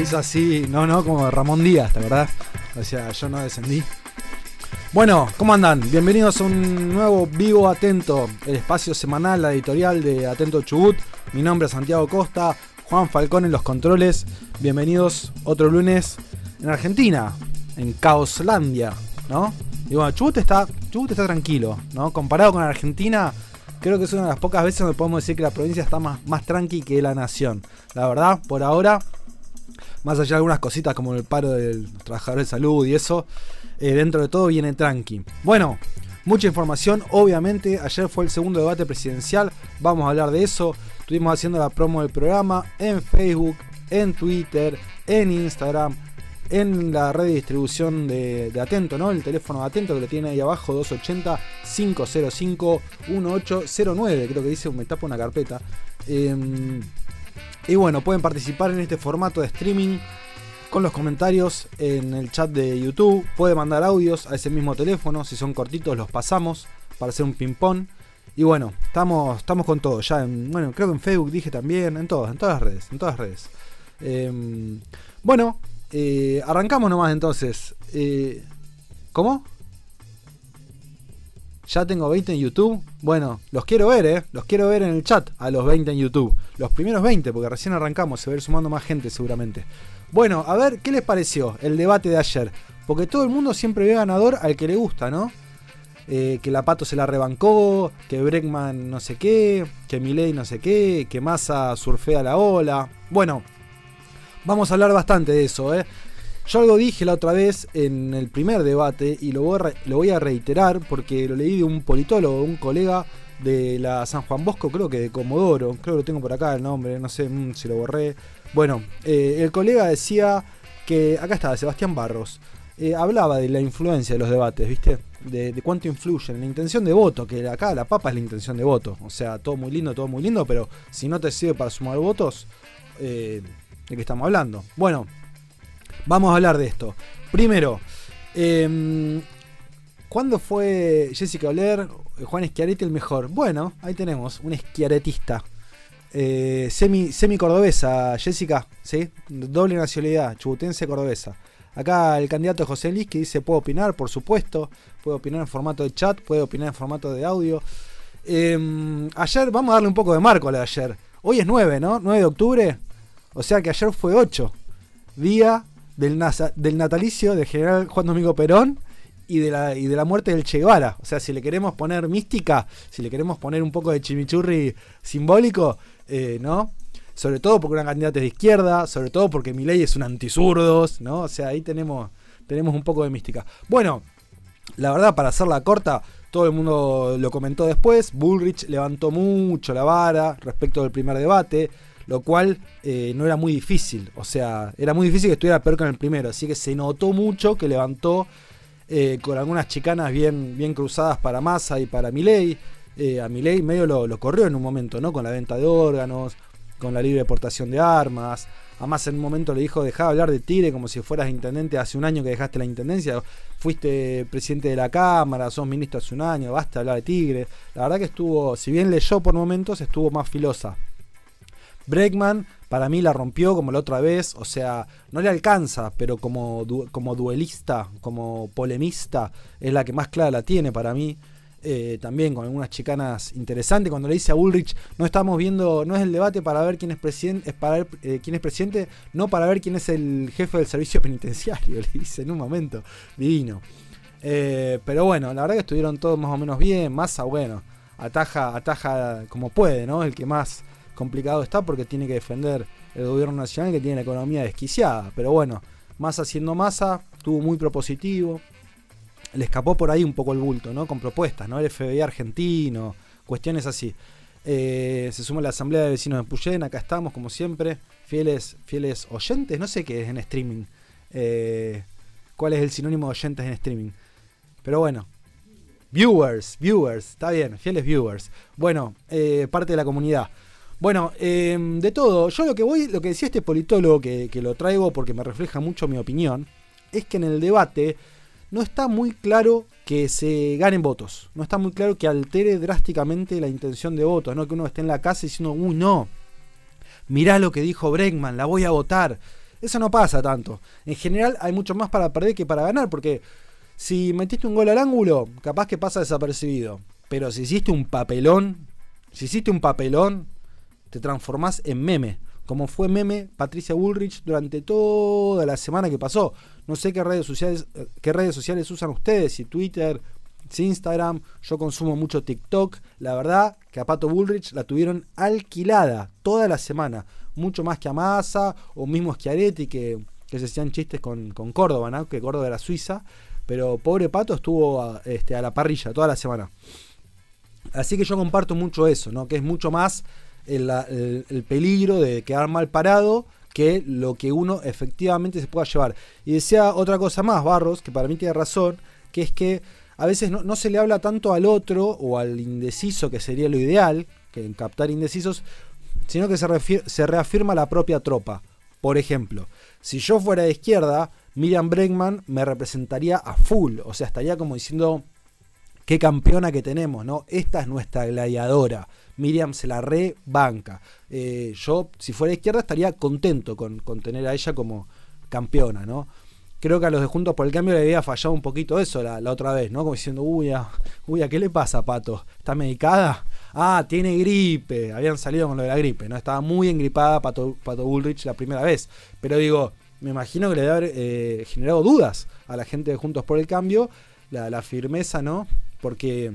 le hizo así, no, no, como Ramón Díaz, ¿verdad? O sea, yo no descendí. Bueno, ¿cómo andan? Bienvenidos a un nuevo Vivo Atento, el espacio semanal, la editorial de Atento Chubut. Mi nombre es Santiago Costa, Juan Falcón en los controles. Bienvenidos otro lunes en Argentina, en Caoslandia, ¿no? Y bueno, Chubut está, Chubut está tranquilo, ¿no? Comparado con Argentina, creo que es una de las pocas veces donde podemos decir que la provincia está más, más tranqui que la nación. La verdad, por ahora, más allá de algunas cositas como el paro del trabajador de salud y eso, eh, dentro de todo viene tranqui. Bueno, mucha información, obviamente, ayer fue el segundo debate presidencial, vamos a hablar de eso. Estuvimos haciendo la promo del programa en Facebook, en Twitter, en Instagram, en la red de distribución de, Atento, ¿no? El teléfono de Atento que lo tiene ahí abajo, 280-505-1809, creo que dice, me tapa una carpeta. Em, y bueno, pueden participar en este formato de streaming con los comentarios en el chat de YouTube. Pueden mandar audios a ese mismo teléfono, si son cortitos los pasamos para hacer un ping-pong. Y bueno, estamos, estamos con todo. Ya en, bueno, creo que en Facebook dije también, en todas, en todas las redes, en todas las redes. Em, bueno, eh, arrancamos nomás entonces. Eh, ¿Cómo? Ya tengo 20 en YouTube. Bueno, los quiero ver, ¿eh? Los quiero ver en el chat a los 20 en YouTube. Los primeros 20, porque recién arrancamos, se va a ir sumando más gente seguramente. Bueno, a ver, ¿qué les pareció el debate de ayer? Porque todo el mundo siempre ve ganador al que le gusta, ¿no? Eh, que la Pato se la rebancó, que Breckman no sé qué, que Milei no sé qué, que Massa surfea la ola. Bueno, Vamos a hablar bastante de eso, ¿eh? Yo algo dije la otra vez en el primer debate y lo voy, a, reiterar porque lo leí de un politólogo, un colega de la San Juan Bosco, creo que de Comodoro, creo que lo tengo por acá el nombre, no sé mm, si lo borré. Bueno, eh, el colega decía que, acá está, Sebastián Barros, eh, hablaba de la influencia de los debates, ¿viste? De, cuánto influyen, en la intención de voto, que acá la papa es la intención de voto, o sea, todo muy lindo, todo muy lindo, pero si no te sirve para sumar votos, eh, de qué estamos hablando. Bueno, vamos a hablar de esto. Primero, eh, ¿cuándo fue Jessica Oler, Juan Schiaretti el mejor? Bueno, ahí tenemos, un esquiaretista. Eh, semi, semi cordobesa, Jessica, ¿sí? Doble nacionalidad, chubutense cordobesa. Acá el candidato José Luis que dice, puedo opinar, por supuesto, puedo opinar en formato de chat, puedo opinar en formato de audio. Em, ayer, vamos a darle un poco de marco a la de ayer. Hoy es 9, ¿no? 9 de octubre. O sea que ayer fue 8, día del, del natalicio del general Juan Domingo Perón y de, la, y de la muerte del Che Guevara. O sea, si le queremos poner mística, si le queremos poner un poco de chimichurri simbólico, eh, ¿no? Sobre todo porque una candidata es de izquierda, sobre todo porque mi ley es un antisurdos, ¿no? O sea, ahí tenemos, tenemos un poco de mística. Bueno, la verdad, para hacerla corta, todo el mundo lo comentó después. Bullrich levantó mucho la vara respecto del primer debate lo cual eh, no era muy difícil. O sea, era muy difícil que estuviera peor que en el primero. Así que se notó mucho que levantó eh, con algunas chicanas bien, bien cruzadas para Massa y para Milei. Eh, a Milei medio lo, corrió en un momento, ¿no? Con la venta de órganos, con la libre exportación de armas. Además, en un momento le dijo, dejá de hablar de Tigre como si fueras intendente hace un año que dejaste la intendencia. Fuiste presidente de la Cámara, sos ministro hace un año, basta hablar de Tigre. La verdad que estuvo, si bien leyó por momentos, estuvo más filosa. Bregman para mí la rompió como la otra vez, o sea, no le alcanza, pero como, como duelista, como polemista, es la que más clara la tiene para mí. Eh, también con algunas chicanas interesantes. Cuando le dice a Ulrich, no estamos viendo, no es el debate para ver quién es presidente, es para ver eh, quién es presidente, no para ver quién es el jefe del servicio penitenciario, le dice en un momento, divino. Eh, pero bueno, la verdad que estuvieron todos más o menos bien, Massa, bueno, ataja, ataja como puede, ¿no? El que más complicado está porque tiene que defender el gobierno nacional que tiene la economía desquiciada. Pero bueno, Massa siendo Massa, tuvo muy propositivo. Le escapó por ahí un poco el bulto, ¿no? Con propuestas, ¿no? El FBI argentino, cuestiones así. Eh, se suma la Asamblea de Vecinos de Puyén, acá estamos como siempre, fieles, fieles oyentes, no sé qué es en streaming. Eh, ¿Cuál es el sinónimo de oyentes en streaming? Pero bueno, viewers, viewers, está bien, fieles viewers. Bueno, eh, parte de la comunidad. Bueno, em, de todo, yo lo que voy, lo que decía este politólogo, que, lo traigo porque me refleja mucho mi opinión, es que en el debate no está muy claro que se ganen votos. No está muy claro que altere drásticamente la intención de votos, no que uno esté en la casa diciendo, uy, no, mirá lo que dijo Bregman, la voy a votar. Eso no pasa tanto. En general hay mucho más para perder que para ganar, porque si metiste un gol al ángulo, capaz que pasa desapercibido. Pero si hiciste un papelón, si hiciste un papelón, te transformás en meme. Como fue meme Patricia Bullrich durante toda la semana que pasó. No sé qué redes sociales, eh, qué redes sociales usan ustedes, si Twitter, si Instagram. Yo consumo mucho TikTok. La verdad que a Pato Bullrich la tuvieron alquilada toda la semana. Mucho más que a Massa o mismo Schiaretti que, que se hacían chistes con, Córdoba, ¿no? que Córdoba era Suiza. Pero pobre Pato estuvo a, este, a la parrilla toda la semana. Así que yo comparto mucho eso, ¿no? que es mucho más el, peligro de quedar mal parado que lo que uno efectivamente se pueda llevar. Y decía otra cosa más, Barros, que para mí tiene razón, que es que a veces no, se le habla tanto al otro o al indeciso, que sería lo ideal, que en captar indecisos, sino que se, reafirma la propia tropa. Por ejemplo, si yo fuera de izquierda, Miriam Bregman me representaría a full, o sea, estaría como diciendo, qué campeona que tenemos, ¿no? Esta es nuestra gladiadora. Miriam se la rebanca. Eh, yo, si fuera izquierda, estaría contento con, tener a ella como campeona, ¿no? Creo que a los de Juntos por el Cambio le había fallado un poquito eso la, otra vez, ¿no? Como diciendo, uy, a, uy, qué le pasa, Pato? ¿Está medicada? Ah, tiene gripe. Habían salido con lo de la gripe, ¿no? Estaba muy engripada Pato, Pato Bullrich la primera vez. Pero digo, me imagino que le debe haber eh, generado dudas a la gente de Juntos por el Cambio, la, la firmeza, ¿no? Porque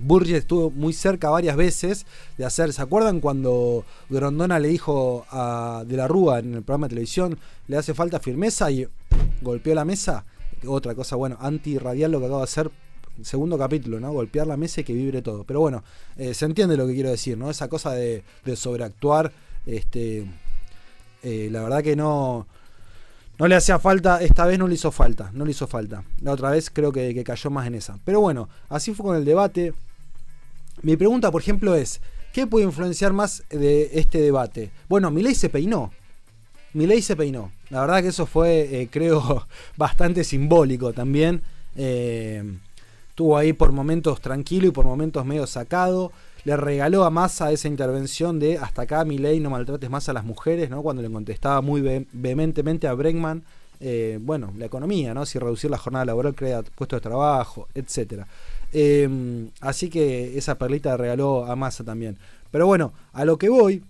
Burgess estuvo muy cerca varias veces de hacer. ¿Se acuerdan cuando Grondona le dijo a De la Rúa en el programa de televisión le hace falta firmeza y golpeó la mesa? Otra cosa, bueno, antirradial lo que acaba de hacer. Segundo capítulo, ¿no? Golpear la mesa y que vibre todo. Pero bueno, eh, se entiende lo que quiero decir, ¿no? Esa cosa de, sobreactuar. Este, eh, la verdad que no, no le hacía falta, esta vez no le hizo falta, no le hizo falta. La otra vez creo que, cayó más en esa. Pero bueno, así fue con el debate. Mi pregunta, por ejemplo, es, ¿qué puede influenciar más de este debate? Bueno, ley se peinó. ley se peinó. La verdad que eso fue, eh, creo, bastante simbólico también. Eh, estuvo ahí por momentos tranquilo y por momentos medio sacado le regaló a Massa esa intervención de hasta acá mi ley no maltrates más a las mujeres, ¿no? Cuando le contestaba muy vehementemente a Bregman, eh, bueno, la economía, ¿no? Si reducir la jornada laboral crea puestos de trabajo, etcétera. Eh, así que esa perlita le regaló a Massa también. Pero bueno, a lo que voy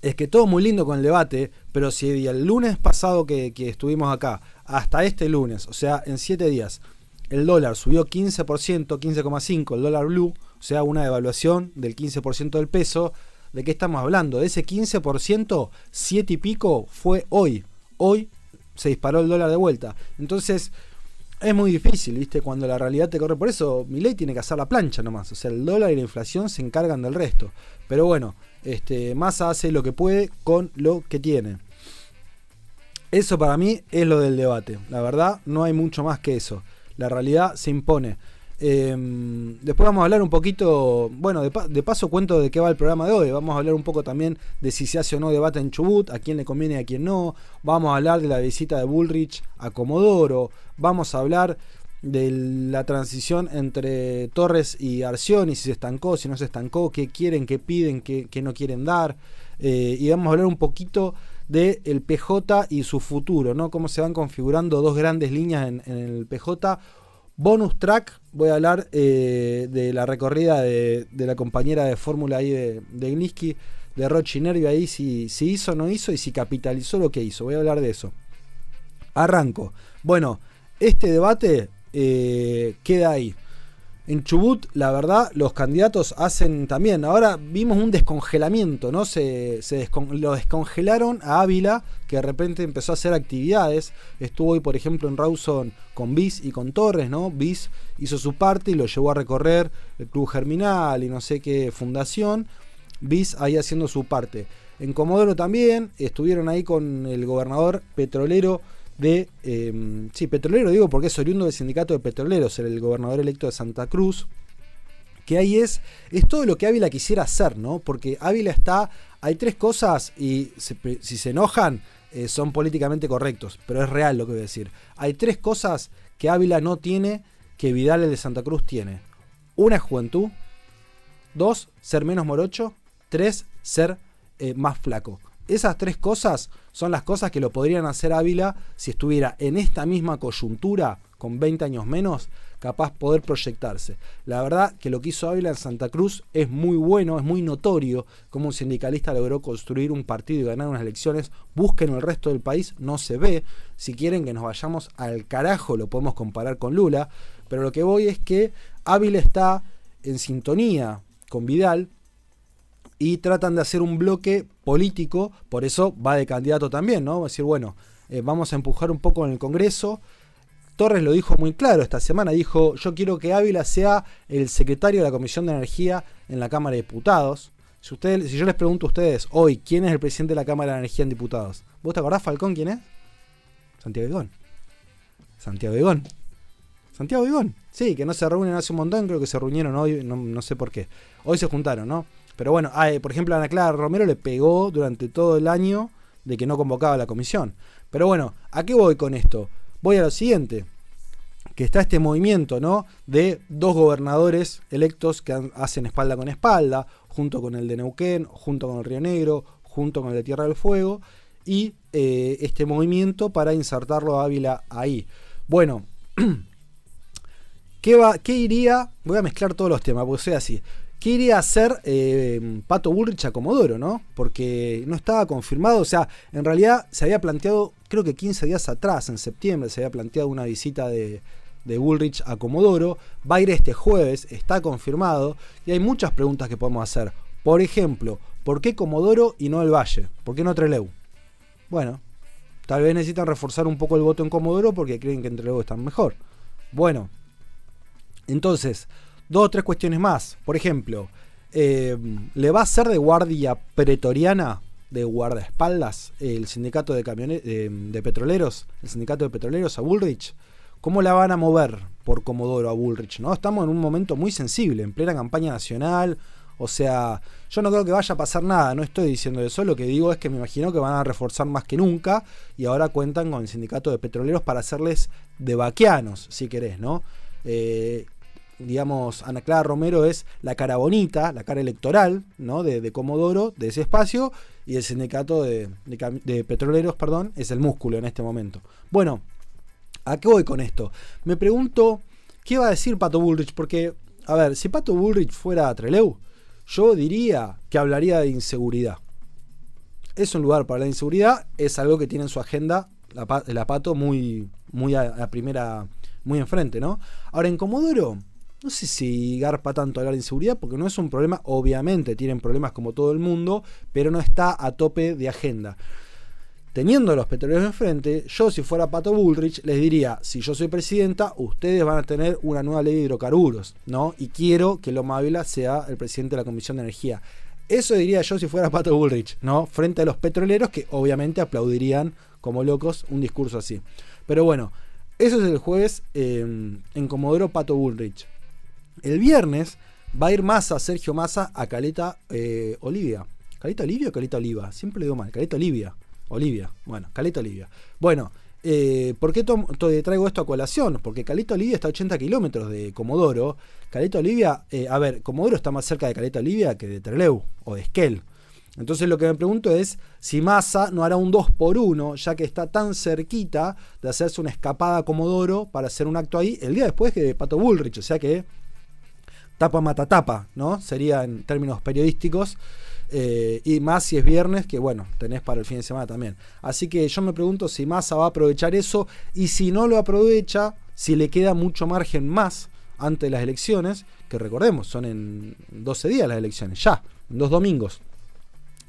es que todo muy lindo con el debate, pero si el lunes pasado que, que estuvimos acá, hasta este lunes, o sea, en 7 días, el dólar subió 15%, 15,5%, el dólar blue, o sea, una devaluación del 15% del peso. ¿De qué estamos hablando? De ese 15%, 7 y pico fue hoy. Hoy se disparó el dólar de vuelta. Entonces, es muy difícil, ¿viste? Cuando la realidad te corre. Por eso, mi ley tiene que hacer la plancha nomás. O sea, el dólar y la inflación se encargan del resto. Pero bueno, este, Massa hace lo que puede con lo que tiene. Eso para mí es lo del debate. La verdad, no hay mucho más que eso. La realidad se impone. Em, después vamos a hablar un poquito, bueno, de, paso cuento de qué va el programa de hoy. Vamos a hablar un poco también de si se hace o no debate en Chubut, a quién le conviene y a quién no. Vamos a hablar de la visita de Bullrich a Comodoro. Vamos a hablar de la transición entre Torres y Arcioni, si se estancó, si no se estancó, qué quieren, qué piden, qué, no quieren dar. Eh, y vamos a hablar un poquito del el PJ y su futuro, ¿no? Cómo se van configurando dos grandes líneas en, en el PJ Bonus track, voy a hablar eh, de la recorrida de, la compañera de fórmula ahí de, de de Rochi Nervio, ahí si, hizo o no hizo y si capitalizó lo que hizo. Voy a hablar de eso. Arranco. Bueno, este debate eh, queda ahí. En Chubut, la verdad, los candidatos hacen también. Ahora vimos un descongelamiento, ¿no? Se, lo descongelaron a Ávila, que de repente empezó a hacer actividades. Estuvo hoy, por ejemplo, en Rawson con Bis y con Torres, ¿no? Bis hizo su parte y lo llevó a recorrer el Club Germinal y no sé qué fundación. Bis ahí haciendo su parte. En Comodoro también estuvieron ahí con el gobernador petrolero de, em, sí, petrolero digo porque es oriundo del sindicato de petroleros, el gobernador electo de Santa Cruz, que ahí es, es todo lo que Ávila quisiera hacer, ¿no? Porque Ávila está, hay tres cosas y si se enojan eh, son políticamente correctos, pero es real lo que voy a decir. Hay tres cosas que Ávila no tiene que Vidal el de Santa Cruz tiene. Una juventud, dos, ser menos morocho, tres, ser eh, más flaco. Esas tres cosas son las cosas que lo podrían hacer Ávila si estuviera en esta misma coyuntura, con 20 años menos, capaz poder proyectarse. La verdad que lo que hizo Ávila en Santa Cruz es muy bueno, es muy notorio cómo un sindicalista logró construir un partido y ganar unas elecciones. Busquen el resto del país, no se ve. Si quieren que nos vayamos al carajo, lo podemos comparar con Lula. Pero lo que voy es que Ávila está en sintonía con Vidal y tratan de hacer un bloque político, por eso va de candidato también, ¿no? decir, bueno, eh, vamos a empujar un poco en el Congreso, Torres lo dijo muy claro esta semana, dijo, yo quiero que Ávila sea el secretario de la Comisión de Energía en la Cámara de Diputados. Si, ustedes, si yo les pregunto a ustedes hoy, ¿quién es el presidente de la Cámara de Energía en Diputados? ¿Vos te acordás, Falcón, quién es? Santiago Vigón. Santiago Vigón. Santiago Vigón. Sí, que no se reúnen hace un montón, creo que se reunieron hoy, no, sé por qué. Hoy se juntaron, ¿no? Pero bueno, por ejemplo, Ana Clara Romero le pegó durante todo el año de que no convocaba la comisión. Pero bueno, ¿a qué voy con esto? voy a lo siguiente, que está este movimiento, ¿no? De dos gobernadores electos que hacen espalda con espalda, junto con el de Neuquén, junto con el Río Negro, junto con el de Tierra del Fuego, y eh, este movimiento para insertarlo a Ávila ahí. Bueno, ¿qué, va, ¿qué iría? Voy a mezclar todos los temas, porque soy así. ¿Qué hacer eh, Pato Bullrich a Comodoro, no? Porque no estaba confirmado, o sea, en realidad se había planteado, creo que 15 días atrás, en septiembre, se había planteado una visita de, de Bullrich a Comodoro, va a ir este jueves, está confirmado, y hay muchas preguntas que podemos hacer. Por ejemplo, ¿por qué Comodoro y no el Valle? ¿Por qué no Treleu? Bueno, tal vez necesitan reforzar un poco el voto en Comodoro porque creen que en Trelew están mejor. Bueno, entonces, Dos o tres cuestiones más. Por ejemplo, eh, ¿le va a ser de guardia pretoriana, de guardaespaldas, el sindicato de, de, petroleros, el sindicato de petroleros a Bullrich? ¿Cómo la van a mover por Comodoro a Bullrich? ¿no? Estamos en un momento muy sensible, en plena campaña nacional. O sea, yo no creo que vaya a pasar nada, no estoy diciendo eso, lo que digo es que me imagino que van a reforzar más que nunca y ahora cuentan con el sindicato de petroleros para hacerles de vaquianos, si querés, ¿no? Eh, digamos, Ana Clara Romero es la cara bonita, la cara electoral, ¿no? De, Comodoro, de ese espacio, y el sindicato de, petroleros, perdón, es el músculo en este momento. Bueno, ¿a qué voy con esto? Me pregunto, ¿qué va a decir Pato Bullrich? Porque, a ver, si Pato Bullrich fuera a Treleu, yo diría que hablaría de inseguridad. Es un lugar para la inseguridad, es algo que tiene en su agenda la, la Pato muy, muy a, a primera, muy enfrente, ¿no? Ahora, en Comodoro, no sé si garpa tanto hablar de inseguridad, porque no es un problema, obviamente tienen problemas como todo el mundo, pero no está a tope de agenda. Teniendo a los petroleros enfrente, yo si fuera Pato Bullrich les diría, si yo soy presidenta, ustedes van a tener una nueva ley de hidrocarburos, ¿no? Y quiero que Loma Ávila sea el presidente de la Comisión de Energía. Eso diría yo si fuera Pato Bullrich, ¿no? Frente a los petroleros que obviamente aplaudirían como locos un discurso así. Pero bueno, eso es el jueves eh, en Comodoro Pato Bullrich. El viernes va a ir Massa, Sergio Massa, a Caleta eh, Olivia. ¿Caleta Olivia o Caleta Oliva? Siempre le digo mal. Caleta Olivia. Olivia. Bueno, Caleta Olivia. Bueno, eh, ¿por qué traigo esto a colación? Porque Caleta Olivia está a 80 kilómetros de Comodoro. Caleta Olivia, eh, a ver, Comodoro está más cerca de Caleta Olivia que de Treleu o de Esquel. Entonces lo que me pregunto es si Massa no hará un 2 por 1 ya que está tan cerquita de hacerse una escapada a Comodoro para hacer un acto ahí el día después que de Pato Bullrich. O sea que tapa mata tapa, ¿no? Sería en términos periodísticos. Eh, y más si es viernes, que bueno, tenés para el fin de semana también. Así que yo me pregunto si Massa va a aprovechar eso y si no lo aprovecha, si le queda mucho margen más antes de las elecciones, que recordemos, son en 12 días las elecciones, ya, en dos domingos.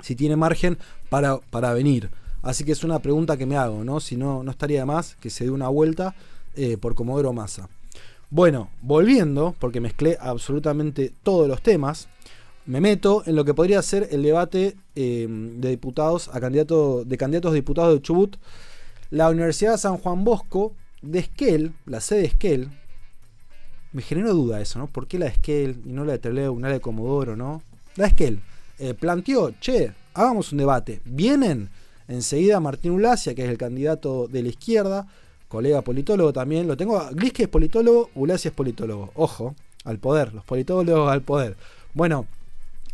Si tiene margen para, para venir. Así que es una pregunta que me hago, ¿no? Si no, no estaría de más que se dé una vuelta eh, por Comodoro Massa. Bueno, volviendo, porque mezclé absolutamente todos los temas, me meto en lo que podría ser el debate em, de diputados a candidato, de candidatos a diputados de Chubut. La Universidad San Juan Bosco de Esquel, la sede de Esquel, me generó duda eso, ¿no? ¿Por qué la de Esquel y no la de Trelew, no la de Comodoro, ¿no? La de Esquel eh, planteó, che, hagamos un debate. Vienen enseguida Martín Ulacia, que es el candidato de la izquierda, colega politólogo también. Lo tengo. Gliski es politólogo, Ulasi es politólogo. Ojo, al poder, los politólogos al poder. Bueno,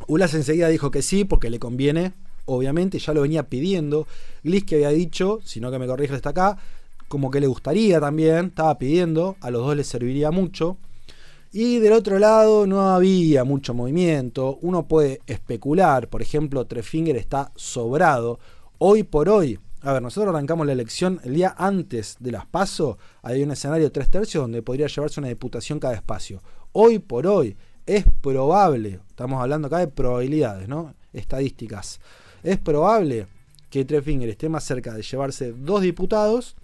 Ulas enseguida dijo que sí, porque le conviene obviamente ya lo venía pidiendo. que había dicho, si no que me corrija hasta acá, como que le gustaría también, estaba pidiendo, a los dos les serviría mucho. Y del otro lado no había mucho movimiento. Uno puede especular, por ejemplo, Trefinger está sobrado. Hoy por hoy, a ver, nosotros arrancamos la elección el día antes de las PASO, hay un escenario tres tercios donde podría llevarse una diputación cada espacio. Hoy por hoy es probable, estamos hablando acá de probabilidades, ¿no? Estadísticas. Es probable que Trefinger esté más cerca de llevarse dos diputados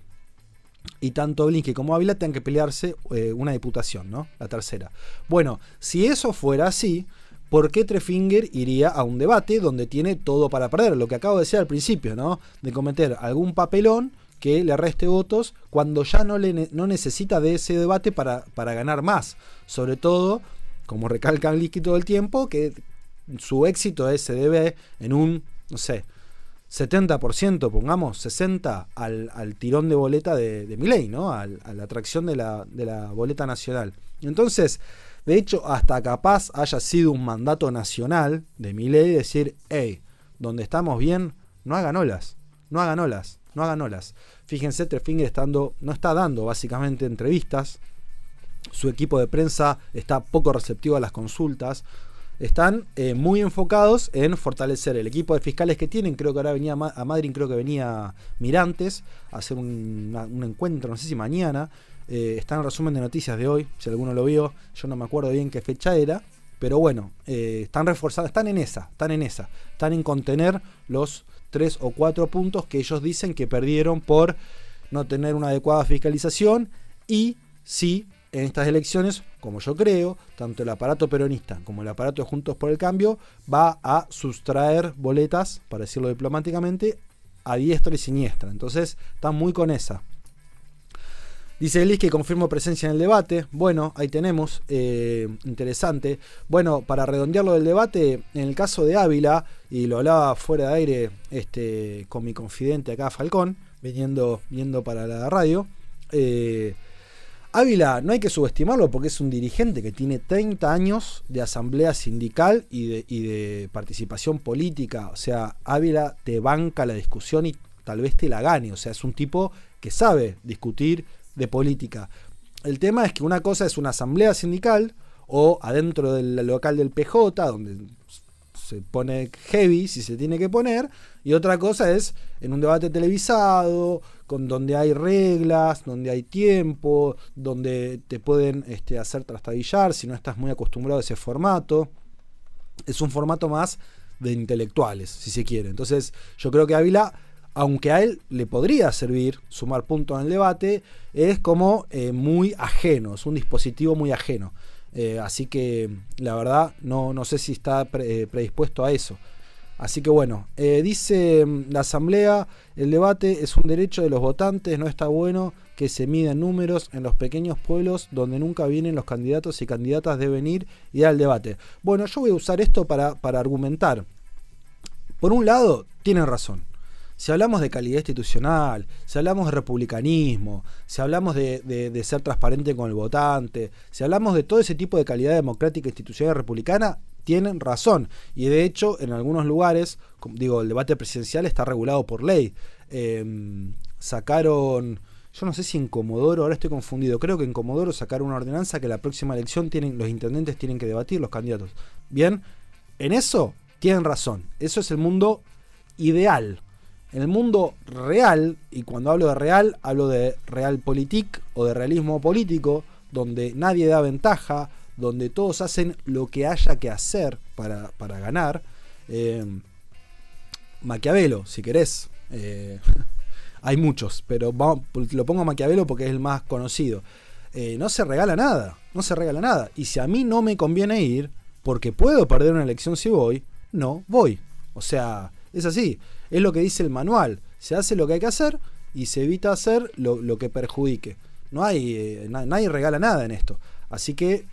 y tanto Blinke como Ávila tengan que pelearse eh, una diputación, ¿no? La tercera. Bueno, si eso fuera así, ¿por qué Trefinger iría a un debate donde tiene todo para perder? Lo que acabo de decir al principio, ¿no? De cometer algún papelón que le reste votos cuando ya no, le no necesita de ese debate para, para ganar más. Sobre todo, como recalca Blinke todo el tiempo, que su éxito se debe en un, no sé, 70%, pongamos 60% al, tirón de boleta de, de ¿no? a la atracción de la, de la boleta nacional. Entonces, de hecho, hasta capaz haya sido un mandato nacional de Milei decir, hey, donde estamos bien, no hagan olas, no hagan olas, no hagan olas. Fíjense, Trefinger estando, no está dando básicamente entrevistas, su equipo de prensa está poco receptivo a las consultas, están eh, muy enfocados en fortalecer el equipo de fiscales que tienen. Creo que ahora venía a Madrid, creo que venía Mirantes a hacer un, encuentro, no sé si mañana. Eh, está en el resumen de noticias de hoy, si alguno lo vio, yo no me acuerdo bien qué fecha era. Pero bueno, eh, están reforzados, están en esa, están en esa, están en contener los tres o cuatro puntos que ellos dicen que perdieron por no tener una adecuada fiscalización y sí en estas elecciones, como yo creo, tanto el aparato peronista como el aparato de Juntos por el Cambio va a sustraer boletas, para decirlo diplomáticamente, a diestra y siniestra. Entonces, están muy con esa. Dice Elis que confirmo presencia en el debate. Bueno, ahí tenemos. Eh, interesante. Bueno, para redondearlo del debate, en el caso de Ávila, y lo hablaba fuera de aire este, con mi confidente acá, Falcón, viniendo, viniendo para la radio. Eh, Ávila no hay que subestimarlo porque es un dirigente que tiene 30 años de asamblea sindical y de, participación política. O sea, Ávila te banca la discusión y tal vez te la gane. O sea, es un tipo que sabe discutir de política. El tema es que una cosa es una asamblea sindical o adentro del local del PJ, donde se pone heavy si se tiene que poner, y otra cosa es en un debate televisado, con donde hay reglas, donde hay tiempo, donde te pueden este, hacer trastabillar si no estás muy acostumbrado a ese formato. Es un formato más de intelectuales, si se quiere. Entonces, yo creo que Ávila, aunque a él le podría servir sumar puntos en el debate, es como eh, muy ajeno, es un dispositivo muy ajeno. Eh, así que la verdad no, no sé si está eh, predispuesto a eso. Así que bueno, dice mm, la Asamblea, el debate es un derecho de los votantes, no está bueno que se midan números en los pequeños pueblos donde nunca vienen los candidatos y candidatas deben ir y dar el debate. Bueno, yo voy a usar esto para, para argumentar. Por un lado, tienen razón si hablamos de calidad institucional, si hablamos de republicanismo, si hablamos de, ser transparente con el votante, si hablamos de todo ese tipo de calidad democrática, institucional y republicana, tienen razón. Y de hecho, en algunos lugares, digo, el debate presidencial está regulado por ley. Em, sacaron, yo no sé si en Comodoro, ahora estoy confundido, creo que en Comodoro sacaron una ordenanza que la próxima elección tienen, los intendentes tienen que debatir, los candidatos. Bien, en eso tienen razón. Eso es el mundo ideal. En el mundo real, y cuando hablo de real, hablo de realpolitik o de realismo político, donde nadie da ventaja, donde todos hacen lo que haya que hacer para, ganar. Eh, Maquiavelo, si querés. Eh, hay muchos, pero lo pongo a Maquiavelo porque es el más conocido. Eh, no se regala nada, no se regala nada. Y si a mí no me conviene ir, porque puedo perder una elección si voy, no voy. O sea, es así. Es lo que dice el manual. Se hace lo que hay que hacer y se evita hacer lo, que perjudique. No hay, eh, nadie regala nada en esto. Así que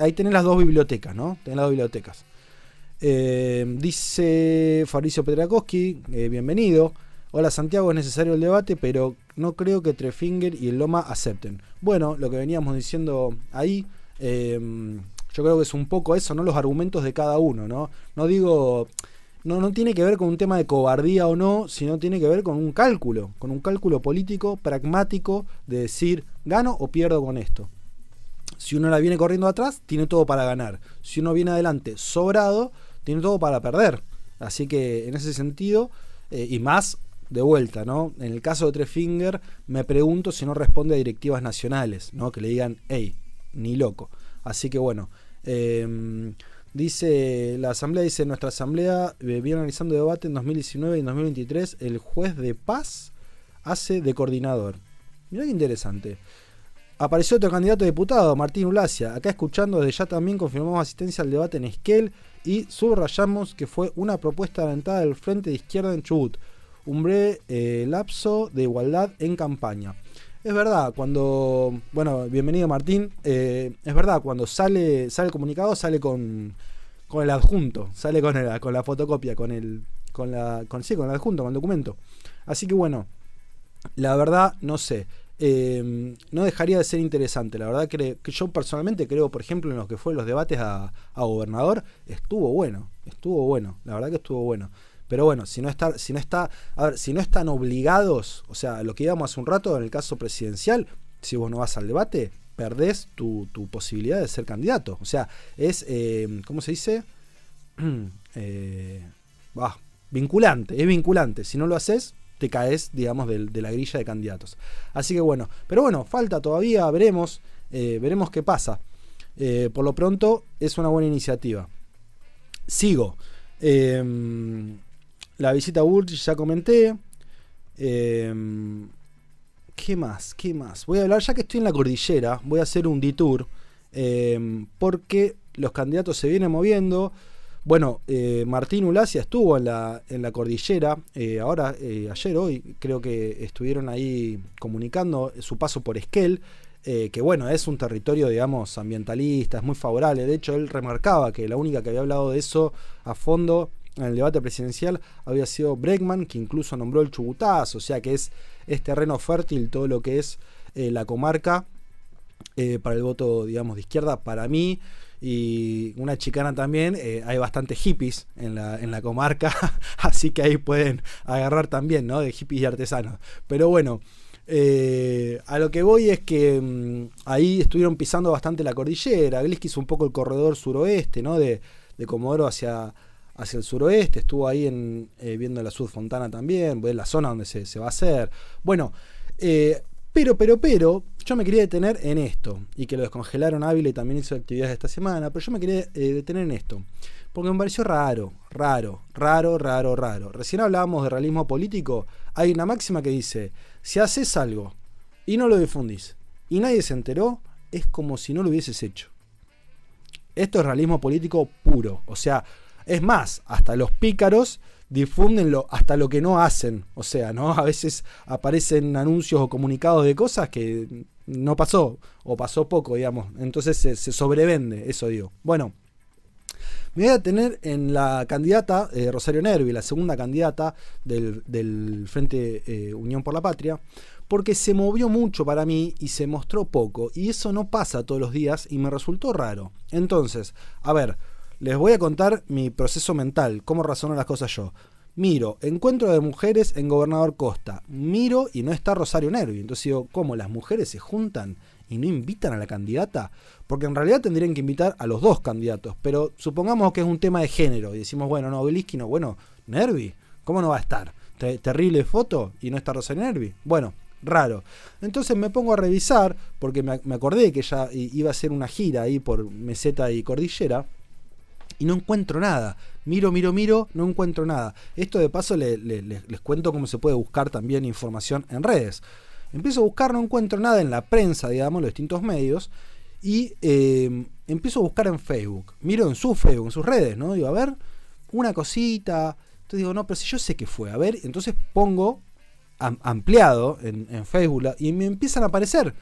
ahí tenés las dos bibliotecas, ¿no? Tenés las dos bibliotecas. Eh, dice Fabricio Pedrakowski, eh, bienvenido. Hola Santiago, es necesario el debate, pero no creo que Trefinger y el Loma acepten. Bueno, lo que veníamos diciendo ahí, yo creo que es un poco eso, ¿no? Los argumentos de cada uno, ¿no? No digo no, no tiene que ver con un tema de cobardía o no, sino tiene que ver con un cálculo, con un cálculo político, pragmático, de decir, gano o pierdo con esto. Si uno la viene corriendo atrás, tiene todo para ganar. Si uno viene adelante sobrado, tiene todo para perder. Así que en ese sentido, eh, y más de vuelta, ¿no? En el caso de Trefinger, me pregunto si no responde a directivas nacionales, ¿no? Que le digan, hey, ni loco. Así que bueno, eh, Dice, la asamblea dice, nuestra asamblea eh, viene analizando debate en 2019 y en 2023, el juez de paz hace de coordinador. Mirá qué interesante. Apareció otro candidato a diputado, Martín Ulacia. Acá escuchando, desde ya también confirmamos asistencia al debate en Esquel y subrayamos que fue una propuesta adelantada del Frente de Izquierda en Chubut. Un breve eh, lapso de igualdad en campaña. Es verdad, cuando. Bueno, bienvenido Martín. Eh, es verdad, cuando sale, sale el comunicado, sale con, con el adjunto, sale con, el, con la fotocopia, con el. Con la, con, sí, con el adjunto, con el documento. Así que bueno, la verdad, no sé. Eh, no dejaría de ser interesante. La verdad que, que, yo personalmente creo, por ejemplo, en lo que fue los debates a, a gobernador, estuvo bueno. Estuvo bueno. La verdad que estuvo bueno. Pero bueno, si no está, si no está, si no están obligados, o sea, lo que íbamos hace un rato en el caso presidencial, si vos no vas al debate, perdés tu, posibilidad de ser candidato. O sea, es, eh, ¿cómo se dice? eh, vinculante, es vinculante. Si no lo haces, te caes, digamos, de, la grilla de candidatos. Así que bueno, pero bueno, falta todavía, veremos, eh, veremos qué pasa. Eh, por lo pronto, es una buena iniciativa. Sigo. Eh, la visita a Burgess ya comenté. Em, ¿Qué más? ¿Qué más? Voy a hablar, ya que estoy en la cordillera, voy a hacer un detour. Em, porque los candidatos se vienen moviendo. Bueno, eh, Martín Ulacia estuvo en la, en la cordillera, eh, ahora, eh, ayer, hoy, creo que estuvieron ahí comunicando su paso por Esquel, que bueno, es un territorio, digamos, ambientalista, es muy favorable. De hecho, él remarcaba que la única que había hablado de eso a fondo en el debate presidencial había sido Bregman, que incluso nombró el Chubutaz, o sea que es, terreno fértil todo lo que es eh, la comarca eh, para el voto, digamos, de izquierda, para mí. Y una chicana también, eh, hay bastantes hippies en la, en la comarca, así que ahí pueden agarrar también, ¿no? De hippies y artesanos. Pero bueno, a lo que voy es que mm, ahí estuvieron pisando bastante la cordillera. Glisky hizo un poco el corredor suroeste, ¿no? De, de Comodoro hacia, hacia el suroeste, estuvo ahí en, eh, viendo la Fontana también, en la zona donde se, va a hacer. Bueno, eh, pero, pero, pero, yo me quería detener en esto, y que lo descongelaron Ávila y también hizo actividades esta semana, pero yo me quería eh, detener en esto, porque me pareció raro, raro, raro, raro, raro. Recién hablábamos de realismo político, hay una máxima que dice, si haces algo y no lo difundís, y nadie se enteró, es como si no lo hubieses hecho. Esto es realismo político puro, o sea, es más, hasta los pícaros difunden lo, hasta lo que no hacen. O sea, ¿no? A veces aparecen anuncios o comunicados de cosas que no pasó o pasó poco, digamos. Entonces se, sobrevende, eso digo. Bueno, me voy a tener en la candidata eh, Rosario Nervi, la segunda candidata del, Frente eh, Unión por la Patria, porque se movió mucho para mí y se mostró poco. Y eso no pasa todos los días y me resultó raro. Entonces, a ver, les voy a contar mi proceso mental, cómo razono las cosas yo. Miro, encuentro de mujeres en Gobernador Costa. Miro y no está Rosario Nervi. Entonces digo, ¿cómo las mujeres se juntan y no invitan a la candidata? Porque en realidad tendrían que invitar a los dos candidatos. Pero supongamos que es un tema de género y decimos, bueno, no, Beliski no, bueno, Nervi, ¿cómo no va a estar? Terrible foto y no está Rosario Nervi. Bueno, raro. Entonces me pongo a revisar, porque me, me acordé que ya iba a hacer una gira ahí por Meseta y Cordillera y no encuentro nada. Miro, miro, miro, no encuentro nada. Esto de paso les cuento cómo se puede buscar también información en redes. Empiezo a buscar, no encuentro nada en la prensa, digamos, los distintos medios. Y eh, empiezo a buscar en Facebook. Miro en su Facebook, en sus redes, ¿no? Digo, a ver, una cosita. Entonces digo, no, pero si yo sé que fue. A ver, entonces pongo ampliado en, Facebook y me empiezan a aparecer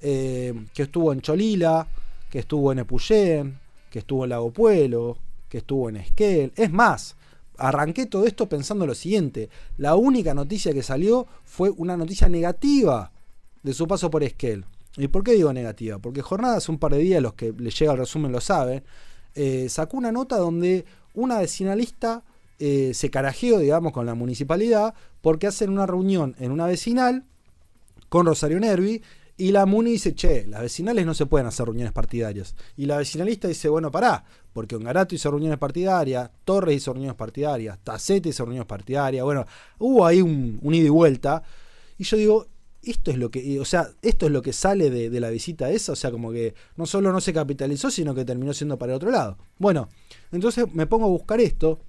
eh, que estuvo en Cholila, que estuvo en Epuyén, que estuvo en Lago Puelo, que estuvo en Esquel. Es más, arranqué todo esto pensando lo siguiente: la única noticia que salió fue una noticia negativa de su paso por Esquel. ¿Y por qué digo negativa? Porque Jornadas, un par de días, los que les llega el resumen lo saben, eh, sacó una nota donde una vecinalista eh, se carajeó, digamos, con la municipalidad porque hacen una reunión en una vecinal con Rosario Nervi y la MUNI dice, che, las vecinales no se pueden hacer reuniones partidarias. Y la vecinalista dice, bueno, pará, porque Ongarato hizo reuniones partidarias, Torres hizo reuniones partidarias, Tacete hizo reuniones partidarias, bueno, hubo ahí un, un ida y vuelta. Y yo digo, esto es lo que, o sea, esto es lo que sale de, de, la visita esa, o sea, como que no solo no se capitalizó, sino que terminó siendo para el otro lado. Bueno, entonces me pongo a buscar esto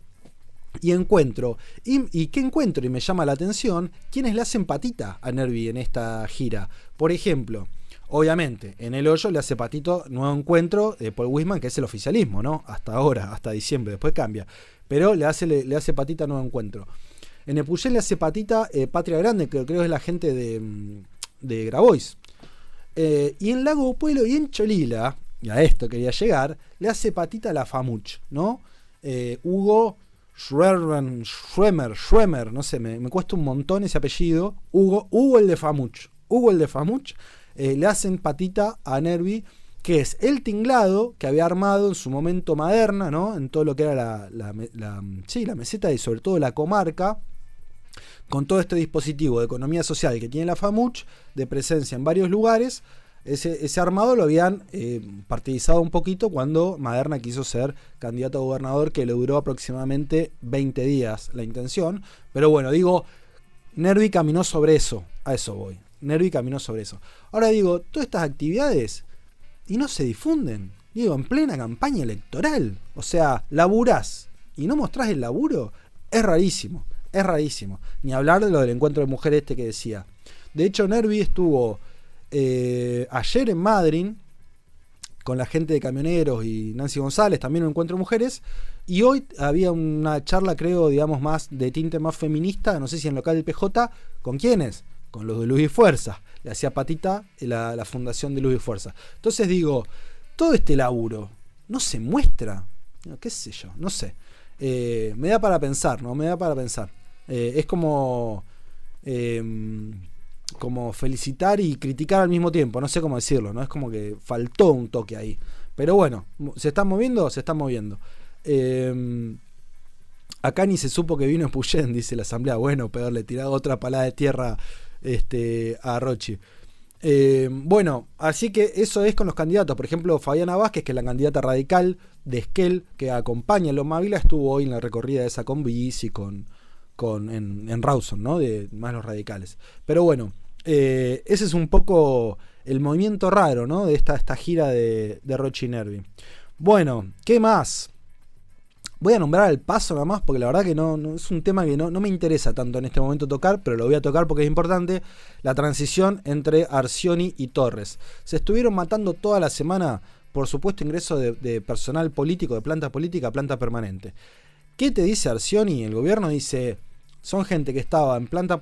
y encuentro, y, qué encuentro y me llama la atención, quienes le hacen patita a Nervi en esta gira. Por ejemplo, obviamente, en el hoyo le hace patito nuevo encuentro de Paul Wisman, que es el oficialismo, ¿no? Hasta ahora, hasta diciembre, después cambia. Pero le hace, le, hace patita nuevo encuentro. En Epuyén le hace patita eh, Patria Grande, que creo que es la gente de, mm, de Grabois. Eh, y en Lago Pueblo y en Cholila, y a esto quería llegar, le hace patita la Famuch, ¿no? Eh, Hugo Schremer, Schremer, Schremer, no sé, me, me, cuesta un montón ese apellido. Hugo, Hugo el de Famuch. Hugo el de Famuch, eh, le hacen patita a Nervi, que es el tinglado que había armado en su momento Maderna, ¿no? En todo lo que era la, la, sí, la meseta y sobre todo la comarca con todo este dispositivo de economía social que tiene la FAMUCH, de presencia en varios lugares, ese, armado lo habían eh, partidizado un poquito cuando Maderna quiso ser candidato a gobernador, que le duró aproximadamente 20 días la intención. Pero bueno, digo, Nervi caminó sobre eso, a eso voy. Nervi caminó sobre eso. Ahora digo, todas estas actividades y no se difunden. Digo, en plena campaña electoral. O sea, laburás y no mostrás el laburo, es rarísimo. Es rarísimo. Ni hablar de lo del encuentro de mujeres este que decía. De hecho, Nervi estuvo eh, ayer en Madrid con la gente de camioneros y Nancy González, también un encuentro mujeres. Y hoy había una charla, creo, digamos, más de tinte más feminista, no sé si en local del PJ, ¿con quiénes? Con los de Luz y Fuerza. Le hacía patita la, fundación de Luz y Fuerza. Entonces digo, todo este laburo no se muestra. ¿Qué sé yo? No sé. Eh, me da para pensar, ¿no? Me da para pensar. Eh, es como, como felicitar y criticar al mismo tiempo, no sé cómo decirlo, ¿no? Es como que faltó un toque ahí. Pero bueno, ¿se están moviendo? Se están moviendo. Eh, acá ni se supo que vino Puyén, dice la asamblea. Bueno, pegarle tirado otra palada de tierra este, a Rochi. Eh, bueno, así que eso es con los candidatos. Por ejemplo, Fabiana Vázquez, que es la candidata radical de Esquel, que acompaña a los Mávila, estuvo hoy en la recorrida de esa con bici, con, con, en, en Rawson, ¿no? De más los radicales. Pero bueno, eh, ese es un poco el movimiento raro, ¿no? De esta, esta gira de, de Rochi Nervi. Bueno, ¿qué más? Voy a nombrar el paso nada más porque la verdad que no, es un tema que no, no, me interesa tanto en este momento tocar, pero lo voy a tocar porque es importante. La transición entre Arcioni y Torres. Se estuvieron matando toda la semana, por supuesto, ingreso de, personal político, de planta política a planta permanente. ¿Qué te dice Arcioni? El gobierno dice, son gente que estaba en planta,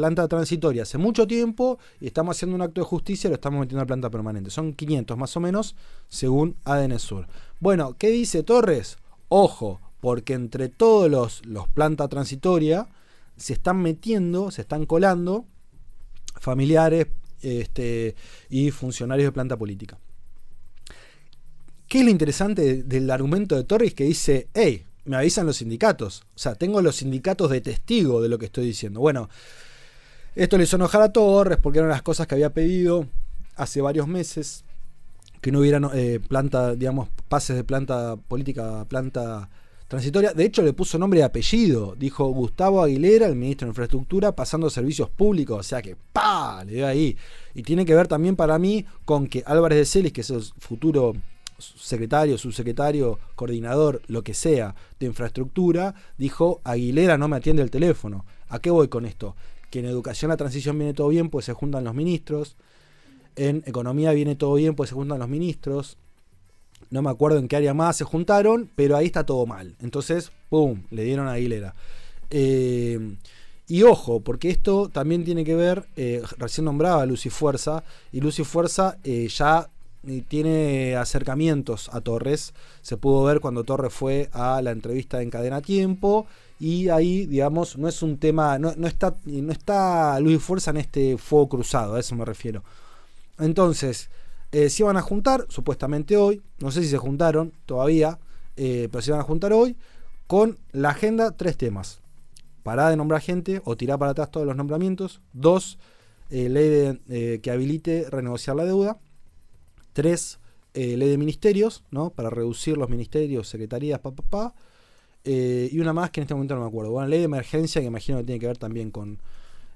planta transitoria hace mucho tiempo y estamos haciendo un acto de justicia y lo estamos metiendo a planta permanente. Son 500 más o menos según ADN. Bueno, ¿qué dice Torres? Ojo, porque entre todos los, los planta transitoria se están metiendo, se están colando familiares este, y funcionarios de planta política. ¿Qué es lo interesante del argumento de Torres que dice, hey, me avisan los sindicatos. O sea, tengo los sindicatos de testigo de lo que estoy diciendo. Bueno, esto le hizo enojar a Torres porque eran las cosas que había pedido hace varios meses. Que no hubiera eh, planta, digamos, pases de planta política a planta transitoria. De hecho, le puso nombre y apellido. Dijo Gustavo Aguilera, el ministro de Infraestructura, pasando servicios públicos. O sea que, ¡pa! Le dio ahí. Y tiene que ver también para mí con que Álvarez de Celis, que es el futuro secretario, subsecretario, coordinador, lo que sea, de infraestructura, dijo, Aguilera no me atiende el teléfono. ¿A qué voy con esto? Que en educación la transición viene todo bien, pues se juntan los ministros. En economía viene todo bien, pues se juntan los ministros. No me acuerdo en qué área más se juntaron, pero ahí está todo mal. Entonces, ¡pum!, le dieron a Aguilera. Eh, y ojo, porque esto también tiene que ver, eh, recién nombraba a Lucy Fuerza, y Lucy Fuerza eh, ya tiene acercamientos a Torres. Se pudo ver cuando Torres fue a la entrevista en Cadena Tiempo. Y ahí, digamos, no es un tema, no, no está, no está Luis Fuerza en este fuego cruzado, a eso me refiero. Entonces, eh, se iban a juntar, supuestamente hoy, no sé si se juntaron todavía, eh, pero se iban a juntar hoy, con la agenda tres temas. Pará de nombrar gente o tirar para atrás todos los nombramientos. Dos, eh, ley eh, que habilite renegociar la deuda. Tres, ley de ministerios, ¿no? Para reducir los ministerios, secretarías, papá, pa, y una más que en este momento no me acuerdo. Bueno, ley de emergencia que imagino que tiene que ver también con,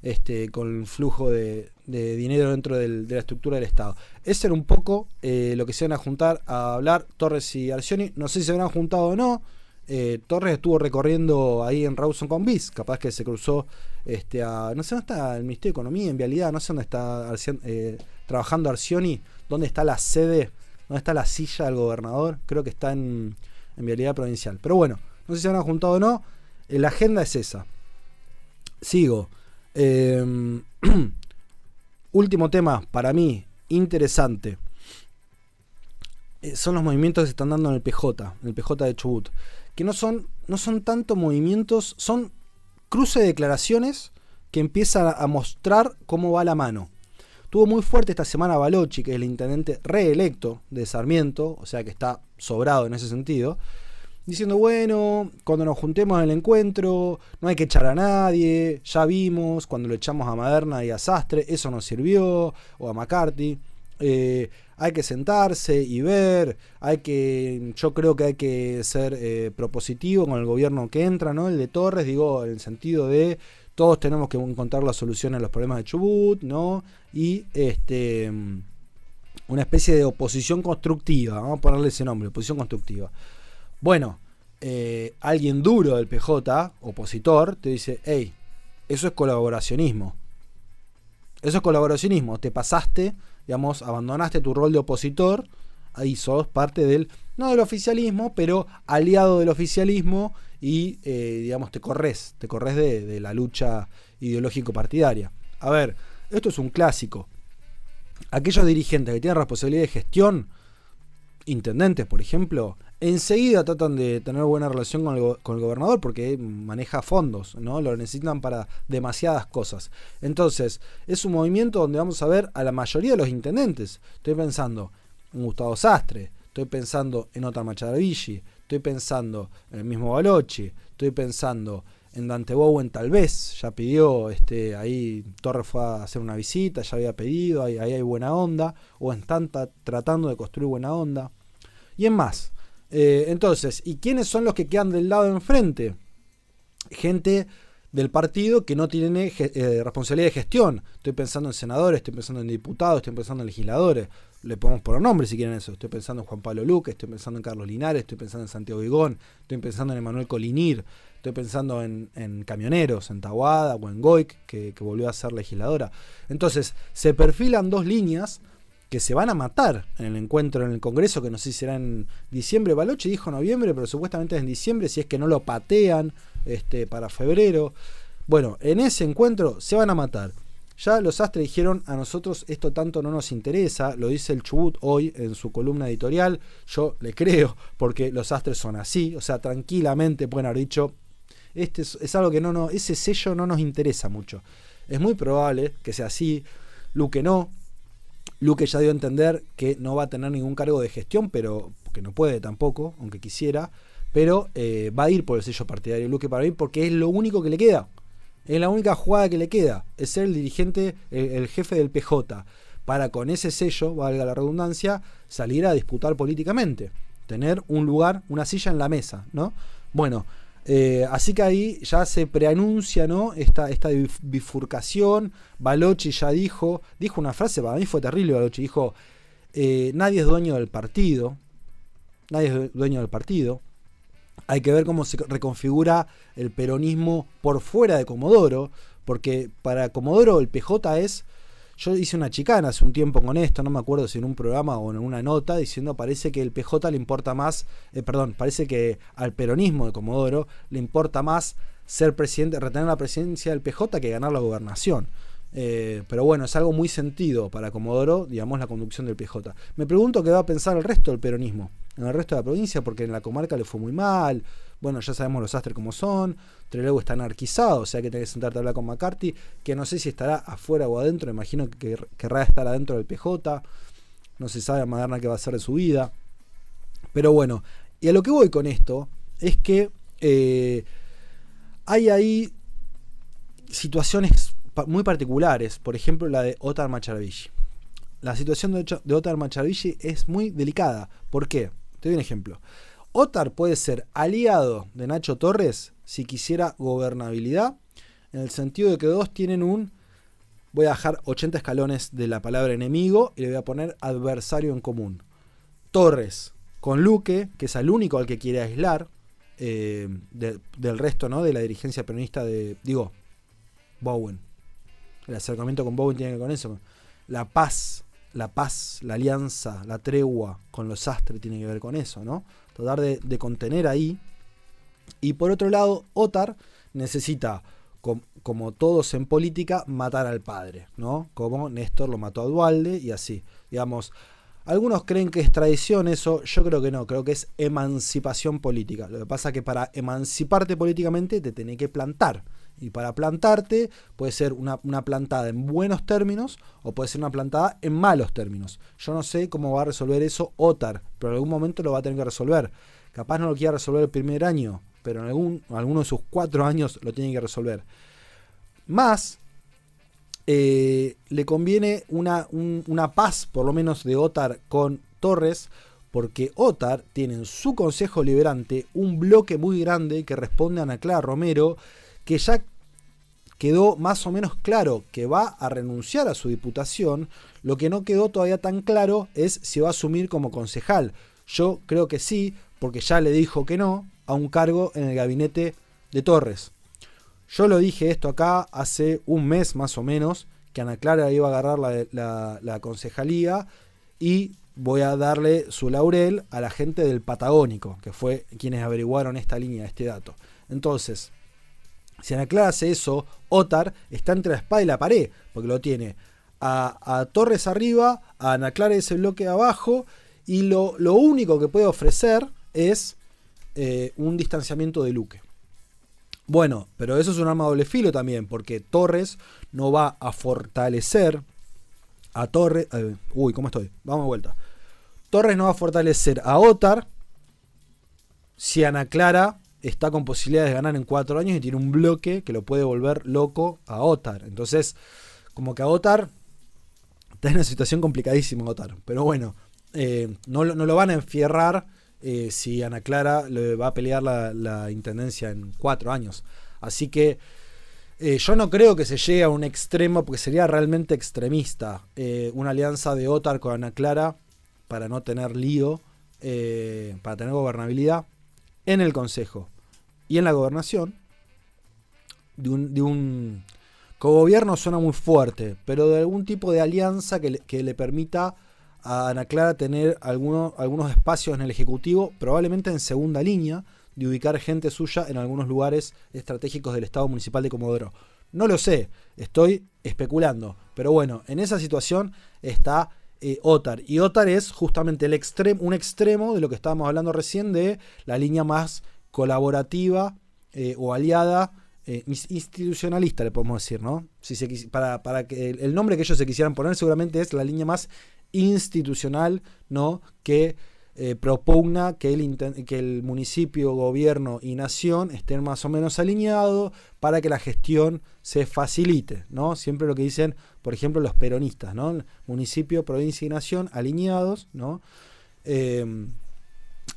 este, con el flujo de, dinero dentro de la estructura del Estado. Ese era un poco lo que se van a juntar a hablar Torres y Arcioni. No sé si se habrán juntado o no. Eh, Torres estuvo recorriendo ahí en Rawson con Bis, capaz que se cruzó este, a, no sé dónde está el Ministerio de Economía, en vialidad, no sé dónde está eh, trabajando Arcioni, dónde está la sede, dónde está la silla del gobernador, creo que está en, en vialidad provincial. Pero bueno, no sé si se han juntado o no, eh, la agenda es esa. Sigo. Em, último tema, para mí, interesante. son los movimientos que se están dando en el PJ, en el PJ de Chubut que no son, no son tanto movimientos, son cruce de declaraciones que empiezan a mostrar cómo va la mano. Tuvo muy fuerte esta semana Balochi, que es el intendente reelecto de Sarmiento, o sea que está sobrado en ese sentido, diciendo, bueno, cuando nos juntemos en el encuentro, no hay que echar a nadie, ya vimos, cuando lo echamos a Maderna y a Sastre, eso no sirvió, o a McCarthy. Eh, hay que sentarse y ver, hay que, yo creo que hay que ser eh, propositivo con el gobierno que entra, ¿no? El de Torres, digo, en el sentido de todos tenemos que encontrar la solución a los problemas de Chubut, ¿no? Y este una especie de oposición constructiva, vamos a ponerle ese nombre, oposición constructiva. Bueno, eh, alguien duro del PJ, opositor, te dice, hey, eso es colaboracionismo. Eso es colaboracionismo, te pasaste digamos, abandonaste tu rol de opositor, ahí sos parte del, no del oficialismo, pero aliado del oficialismo y, eh, digamos, te corres, te corres de, la lucha ideológico-partidaria. A ver, esto es un clásico. Aquellos dirigentes que tienen responsabilidad de gestión, intendentes, por ejemplo, enseguida tratan de tener buena relación con el, con el, gobernador porque maneja fondos, ¿no? Lo necesitan para demasiadas cosas. Entonces, es un movimiento donde vamos a ver a la mayoría de los intendentes. Estoy pensando en Gustavo Sastre, estoy pensando en Otar Machadavilli, estoy pensando en el mismo Balochi, estoy pensando en Dante Bowen tal vez, ya pidió, este, ahí Torres fue a hacer una visita, ya había pedido, ahí, hay buena onda, o están tratando de construir buena onda. Y en más, eh, entonces, ¿y quiénes son los que quedan del lado de enfrente? Gente del partido que no tiene eh, responsabilidad de gestión. Estoy pensando en senadores, estoy pensando en diputados, estoy pensando en legisladores. Le podemos poner nombre si quieren eso. Estoy pensando en Juan Pablo Luque, estoy pensando en Carlos Linares, estoy pensando en Santiago Vigón, estoy pensando en Emanuel Colinir, estoy pensando en, camioneros, en Tahuada o en Goic, que, que volvió a ser legisladora. Entonces, se perfilan dos líneas que se van a matar en el encuentro en el Congreso, que no sé si será en diciembre. Baloche dijo noviembre, pero supuestamente es en diciembre, si es que no lo patean este, para febrero. Bueno, en ese encuentro se van a matar. Ya los Astres dijeron, a nosotros esto tanto no nos interesa, lo dice el Chubut hoy en su columna editorial, yo le creo, porque los Astres son así, o sea, tranquilamente pueden haber dicho, este es, algo que no, no, ese sello no nos interesa mucho. Es muy probable que sea así, Luque no, Luque ya dio a entender que no va a tener ningún cargo de gestión, pero que no puede tampoco, aunque quisiera, pero eh, va a ir por el sello partidario Luque para mí porque es lo único que le queda. Es la única jugada que le queda, es ser el dirigente, el, jefe del PJ, para con ese sello, valga la redundancia, salir a disputar políticamente, tener un lugar, una silla en la mesa, ¿no? Bueno, eh, así que ahí ya se preanuncia ¿no? esta, esta bifurcación. Balochi ya dijo, dijo una frase, para mí fue terrible, Balochi dijo, eh, nadie es dueño del partido, nadie es dueño del partido. Hay que ver cómo se reconfigura el peronismo por fuera de Comodoro, porque para Comodoro el PJ es yo hice una chicana hace un tiempo con esto, no me acuerdo si en un programa o en una nota, diciendo parece que el PJ le importa más, eh, perdón, parece que al peronismo de Comodoro le importa más ser presidente, retener la presidencia del PJ que ganar la gobernación. Eh, pero bueno, es algo muy sentido para Comodoro, digamos, la conducción del PJ. Me pregunto qué va a pensar el resto del peronismo, en el resto de la provincia, porque en la comarca le fue muy mal, bueno, ya sabemos los astres como son. Trelew está anarquizado, o sea que tenés que sentarte a hablar con McCarthy, que no sé si estará afuera o adentro, imagino que querrá estar adentro del PJ. No se sabe a Maderna qué va a hacer de su vida. Pero bueno, y a lo que voy con esto es que eh, hay ahí situaciones muy particulares, por ejemplo la de Otar Macharvishi. La situación de, de Otar es muy delicada. ¿Por qué? Te doy un ejemplo. Otar puede ser aliado de Nacho Torres si quisiera gobernabilidad, en el sentido de que dos tienen un... Voy a dejar 80 escalones de la palabra enemigo y le voy a poner adversario en común. Torres con Luque, que es el único al que quiere aislar eh, del resto ¿no? de la dirigencia peronista de, digo, Bowen. El acercamiento con Bowen tiene que ver con eso. La paz, la paz, la alianza, la tregua con los astres tiene que ver con eso, ¿no? Tratar de, contener ahí. Y por otro lado, Otar necesita, como todos en política, matar al padre, ¿no? Como Néstor lo mató a Dualde y así. Digamos, algunos creen que es tradición eso, yo creo que no, creo que es emancipación política. Lo que pasa es que para emanciparte políticamente te tenés que plantar. Y para plantarte puede ser una, plantada en buenos términos o puede ser una plantada en malos términos. Yo no sé cómo va a resolver eso Otar, pero en algún momento lo va a tener que resolver. Capaz no lo quiera resolver el primer año, pero en algún, alguno de sus cuatro años lo tiene que resolver. Más, eh, le conviene una, una paz, por lo menos de Otar con Torres, porque Otar tiene en su Consejo Liberante un bloque muy grande que responde a Ana Clara Romero, que ya quedó más o menos claro que va a renunciar a su diputación, lo que no quedó todavía tan claro es si va a asumir como concejal. Yo creo que sí, porque ya le dijo que no a un cargo en el gabinete de Torres. Yo lo dije esto acá hace un mes más o menos, que Ana Clara iba a agarrar la, concejalía y voy a darle su laurel a la gente del Patagónico, que fue quienes averiguaron esta línea, este dato. Entonces, si Ana Clara hace eso, Otar está entre la espada y la pared, porque lo tiene a, Torres arriba, a Ana Clara ese bloque abajo, y lo, único que puede ofrecer es eh, un distanciamiento de Luque. Bueno, pero eso es un arma doble filo también, porque Torres no va a fortalecer a Torres. Eh, uy, ¿cómo estoy? Vamos de vuelta. Torres no va a fortalecer a Otar si Ana Clara está con posibilidades de ganar en cuatro años y tiene un bloque que lo puede volver loco a Otar. Entonces, como que a Otar está en una situación complicadísima Otar. Pero bueno, eh, no, lo van a enfierrar eh, si Ana Clara le va a pelear la, intendencia en cuatro años. Así que eh, yo no creo que se llegue a un extremo, porque sería realmente extremista, una alianza de Otar con Ana Clara para no tener lío, para tener gobernabilidad en el Consejo y en la gobernación. De un, de un cogobierno suena muy fuerte, pero de algún tipo de alianza que le permita a Ana Clara tener algunos, algunos espacios en el Ejecutivo, probablemente en segunda línea, de ubicar gente suya en algunos lugares estratégicos del Estado Municipal de Comodoro. No lo sé, estoy especulando, pero bueno, en esa situación está eh, Otar. Y Otar es justamente el extremo, un extremo de lo que estábamos hablando recién de la línea más colaborativa eh, o aliada, eh, institucionalista, le podemos decir, ¿no? Si se, para, para que el nombre que ellos se quisieran poner seguramente es la línea más institucional ¿no? que eh, propugna que el, que el municipio, gobierno y nación estén más o menos alineados para que la gestión se facilite. ¿no? Siempre lo que dicen, por ejemplo, los peronistas, ¿no? municipio, provincia y nación alineados. ¿no? Em,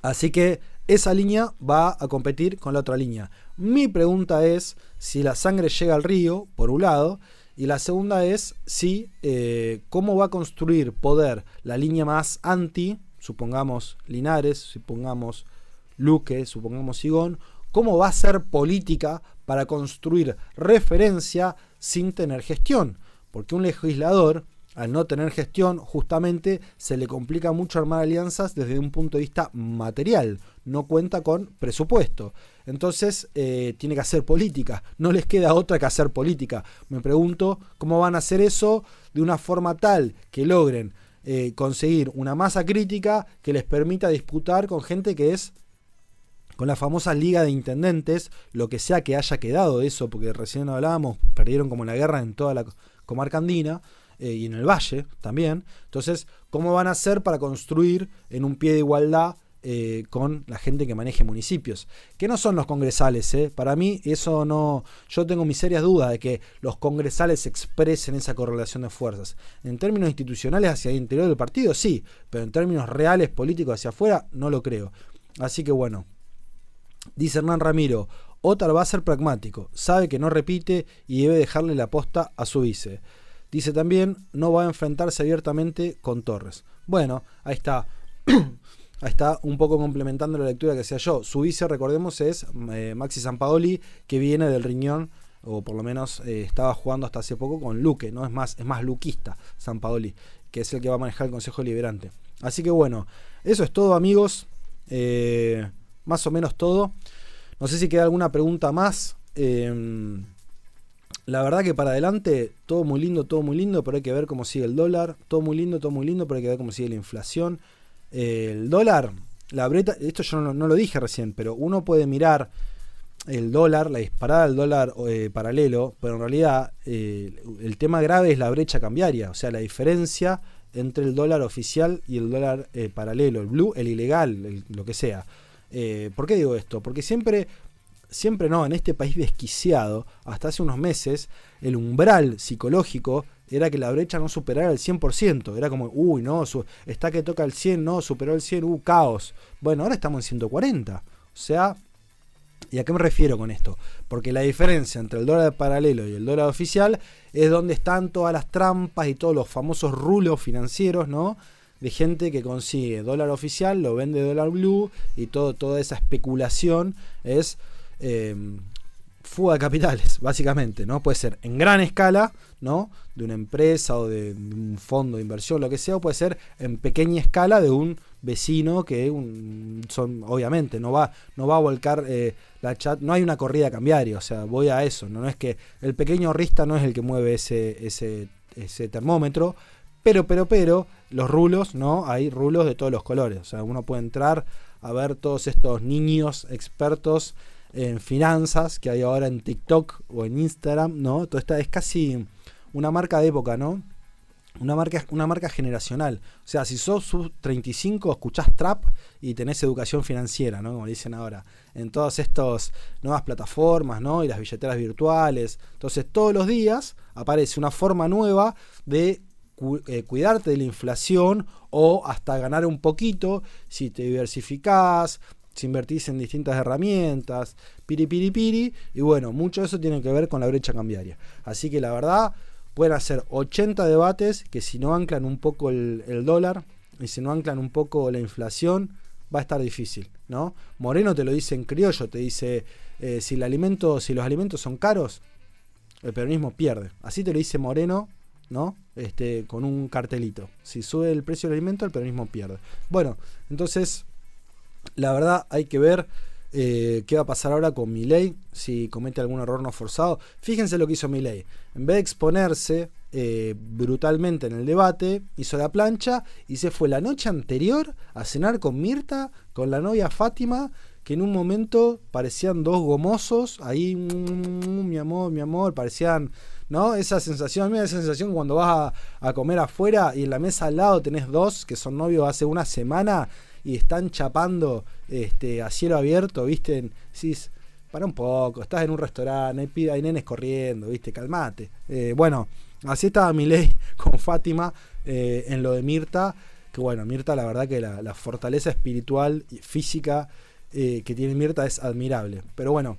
así que esa línea va a competir con la otra línea. Mi pregunta es si la sangre llega al río, por un lado, y la segunda es si eh, cómo va a construir poder la línea más anti, supongamos Linares, supongamos Luque, supongamos Sigón, cómo va a ser política para construir referencia sin tener gestión. Porque un legislador al no tener gestión, justamente se le complica mucho armar alianzas desde un punto de vista material. No cuenta con presupuesto. Entonces eh, tiene que hacer política. No les queda otra que hacer política. Me pregunto cómo van a hacer eso de una forma tal que logren eh, conseguir una masa crítica que les permita disputar con gente que es con la famosa liga de intendentes, lo que sea que haya quedado de eso, porque recién hablábamos, perdieron como la guerra en toda la comarca andina. Eh, y en el valle también. Entonces, ¿cómo van a hacer para construir en un pie de igualdad eh, con la gente que maneje municipios, que no son los congresales. ¿eh? Para mí eso no, yo tengo mis serias dudas de que los congresales expresen esa correlación de fuerzas. En términos institucionales hacia el interior del partido, sí, pero en términos reales políticos hacia afuera, no lo creo. Así que bueno, dice Hernán Ramiro, Otar va a ser pragmático, sabe que no repite y debe dejarle la posta a su vice. Dice también, no va a enfrentarse abiertamente con Torres. Bueno, ahí está. Ahí está un poco complementando la lectura que hacía yo. Su vice, recordemos, es eh, Maxi Sampaoli, que viene del riñón, o por lo menos eh, estaba jugando hasta hace poco con Luque, ¿no? Es más, es más luquista Sampaoli, que es el que va a manejar el Consejo Liberante. Así que bueno, eso es todo, amigos. Eh, más o menos todo. No sé si queda alguna pregunta más. Em, la verdad que para adelante, todo muy lindo, todo muy lindo, pero hay que ver cómo sigue el dólar. Todo muy lindo, todo muy lindo, pero hay que ver cómo sigue la inflación el dólar, la breta, esto yo no, lo dije recién, pero uno puede mirar el dólar, la disparada del dólar eh, paralelo, pero en realidad eh, el tema grave es la brecha cambiaria, o sea, la diferencia entre el dólar oficial y el dólar eh, paralelo, el blue, el ilegal, lo que sea. ¿Por qué digo esto? Porque siempre, siempre no, en este país desquiciado, hasta hace unos meses, el umbral psicológico era que la brecha no superara el 100%. Era como, uy, no, está que toca el 100, no, superó el 100, uh, caos. Bueno, ahora estamos en 140. O sea, ¿y a qué me refiero con esto? Porque la diferencia entre el dólar paralelo y el dólar oficial es donde están todas las trampas y todos los famosos rulos financieros, ¿no? De gente que consigue dólar oficial, lo vende dólar blue y todo, toda esa especulación es eh, fuga de capitales, básicamente, ¿no? Puede ser en gran escala, ¿no? De una empresa o de, un fondo de inversión, lo que sea, o puede ser en pequeña escala de un vecino que son, obviamente, no va, no va a volcar eh, la chat, no hay una corrida cambiaria, o sea, voy a eso, ¿no? es que el pequeño rista no es el que mueve ese, ese, ese termómetro, pero, pero, pero, los rulos, ¿no? Hay rulos de todos los colores, o sea, uno puede entrar a ver todos estos niños expertos en finanzas que hay ahora en TikTok o en Instagram, ¿no? Todo esta es casi una marca de época, ¿no? Una marca, una marca generacional. O sea, si sos sub 35, escuchás trap y tenés educación financiera, ¿no? Como dicen ahora. En todas estas nuevas plataformas, ¿no? Y las billeteras virtuales. Entonces, todos los días aparece una forma nueva de eh, cuidarte de la inflación o hasta ganar un poquito si te diversificás, si invertís en distintas herramientas, piri piri piri, y bueno, mucho de eso tiene que ver con la brecha cambiaria. Así que la verdad, pueden hacer 80 debates que si no anclan un poco el, dólar y si no anclan un poco la inflación, va a estar difícil, ¿no? Moreno te lo dice en criollo, te dice, eh, si, si los alimentos son caros, el peronismo pierde. Así te lo dice Moreno, ¿no? Este, con un cartelito. Si sube el precio del alimento, el peronismo pierde. Bueno, entonces la verdad hay que ver eh, qué va a pasar ahora con Milei, si comete algún error no forzado. Fíjense lo que hizo Milei. En vez de exponerse eh, brutalmente en el debate, hizo la plancha y se fue la noche anterior a cenar con Mirta, con la novia Fátima, que en un momento parecían dos gomosos, ahí, mm, mi amor, mi amor, parecían, ¿no? Esa sensación, mira esa sensación cuando vas a, a comer afuera y en la mesa al lado tenés dos que son novios hace una semana y están chapando este, a cielo abierto, ¿viste? Para un poco, estás en un restaurante, hay, hay nenes corriendo, ¿viste? Calmate. Eh, bueno, así estaba mi ley con Fátima eh, en lo de Mirta, que bueno, Mirta la verdad que la, fortaleza espiritual y física eh, que tiene Mirta es admirable. Pero bueno,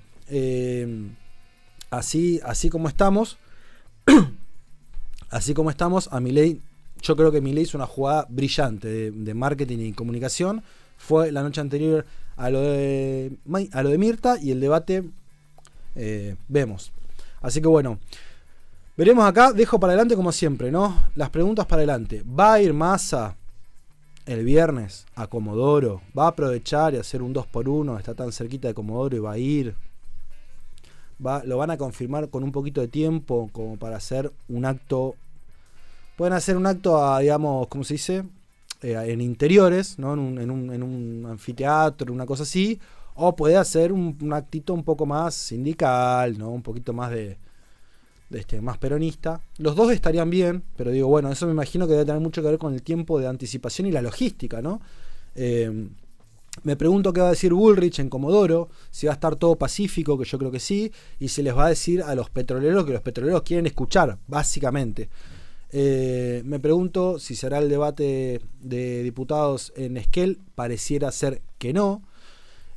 así, así como estamos, así como estamos, a mi ley yo creo que Milei hizo una jugada brillante de, marketing y comunicación. Fue la noche anterior a lo de, a lo de Mirta y el debate eh, vemos. Así que bueno, veremos acá. Dejo para adelante como siempre, ¿no? Las preguntas para adelante. ¿Va a ir Massa el viernes a Comodoro? ¿Va a aprovechar y hacer un 2 por 1 Está tan cerquita de Comodoro y va a ir. Va, lo van a confirmar con un poquito de tiempo como para hacer un acto pueden hacer un acto, digamos, ¿cómo se dice? Eh, en interiores, ¿no? En un, en, un, en un, anfiteatro, una cosa así. O puede hacer un, actito un poco más sindical, ¿no? Un poquito más de, este, más peronista. Los dos estarían bien, pero digo, bueno, eso me imagino que debe tener mucho que ver con el tiempo de anticipación y la logística, ¿no? Eh, Me pregunto qué va a decir Bullrich en Comodoro, si va a estar todo pacífico, que yo creo que sí, y se les va a decir a los petroleros que los petroleros quieren escuchar, básicamente. Eh, me pregunto si será el debate de diputados en Esquel, pareciera ser que no.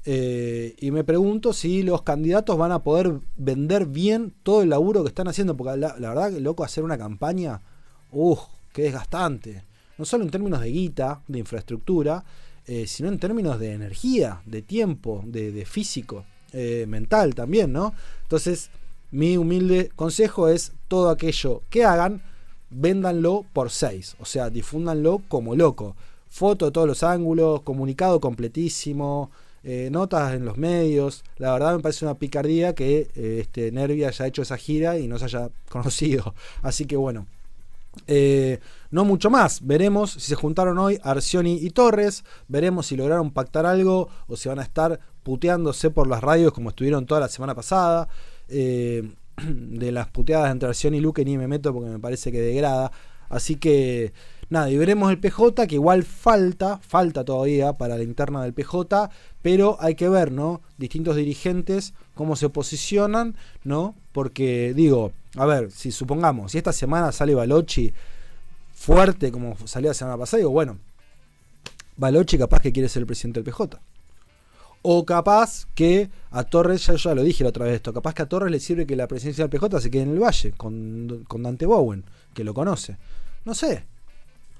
Eh, y me pregunto si los candidatos van a poder vender bien todo el laburo que están haciendo, porque la, verdad que loco hacer una campaña, uff, qué desgastante. No solo en términos de guita, de infraestructura, eh, sino en términos de energía, de tiempo, de, físico, mental también, ¿no? Entonces, mi humilde consejo es todo aquello que hagan, véndanlo por seis, o sea, difúndanlo como loco. Foto de todos los ángulos, comunicado completísimo, eh, notas en los medios. La verdad me parece una picardía que este, Nervi haya hecho esa gira y no se haya conocido. Así que bueno, eh, no mucho más. Veremos si se juntaron hoy Arcioni y Torres. Veremos si lograron pactar algo o si van a estar puteándose por las radios como estuvieron toda la semana pasada. Eh, de las puteadas entre Arcioni y Luque ni me meto porque me parece que degrada. Así que nada, y veremos el PJ que igual falta, falta todavía para la interna del PJ, pero hay que ver, ¿no? Distintos dirigentes, cómo se posicionan, ¿no? Porque digo, a ver, si supongamos, si esta semana sale Balochi fuerte como salió la semana pasada, digo, bueno, Balochi capaz que quiere ser el presidente del PJ. O capaz que a Torres, ya, ya lo dije la otra vez esto, capaz que a Torres le sirve que la presidencia del PJ se quede en el Valle con, con Dante Bowen, que lo conoce. No sé,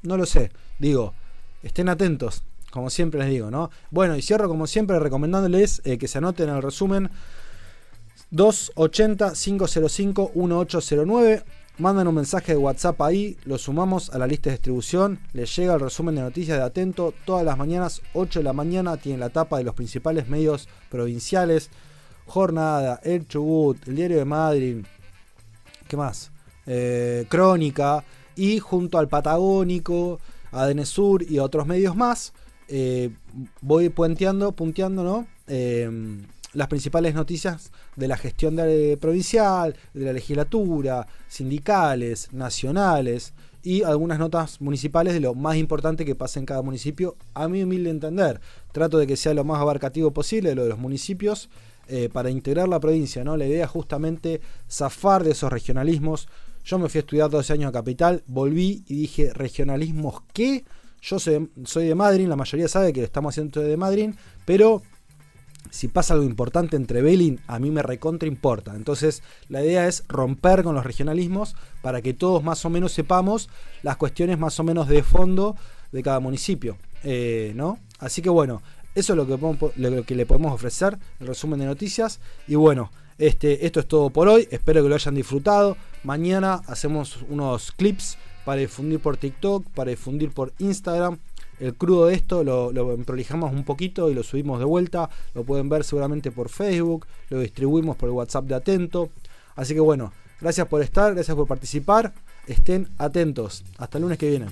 no lo sé. Digo, estén atentos, como siempre les digo, ¿no? Bueno, y cierro como siempre recomendándoles eh, que se anoten el resumen 280-505-1809. Mandan un mensaje de WhatsApp ahí, lo sumamos a la lista de distribución, les llega el resumen de noticias de Atento todas las mañanas, 8 de la mañana, tiene la tapa de los principales medios provinciales, Jornada, El Chubut, El Diario de Madrid, ¿qué más? Eh, Crónica, y junto al Patagónico, a Denesur y otros medios más, eh, voy puenteando, punteando, ¿no? Em, las principales noticias de la gestión provincial, de la legislatura, sindicales, nacionales y algunas notas municipales de lo más importante que pasa en cada municipio, a mi humilde entender. Trato de que sea lo más abarcativo posible lo de los municipios eh, para integrar la provincia, ¿no? La idea es justamente zafar de esos regionalismos. Yo me fui a estudiar 12 años a Capital, volví y dije, ¿regionalismos qué? Yo soy, soy de Madrid, la mayoría sabe que estamos haciendo de Madrid, pero si pasa algo importante entre Belin, a mí me recontra importa. Entonces, la idea es romper con los regionalismos para que todos más o menos sepamos las cuestiones más o menos de fondo de cada municipio. Eh, ¿no? Así que bueno, eso es lo que, lo que le podemos ofrecer, el resumen de noticias. Y bueno, este, esto es todo por hoy. Espero que lo hayan disfrutado. Mañana hacemos unos clips para difundir por TikTok, para difundir por Instagram el crudo de esto lo, prolijamos un poquito y lo subimos de vuelta. Lo pueden ver seguramente por Facebook, lo distribuimos por el WhatsApp de Atento. Así que bueno, gracias por estar, gracias por participar. Estén atentos. Hasta el lunes que viene.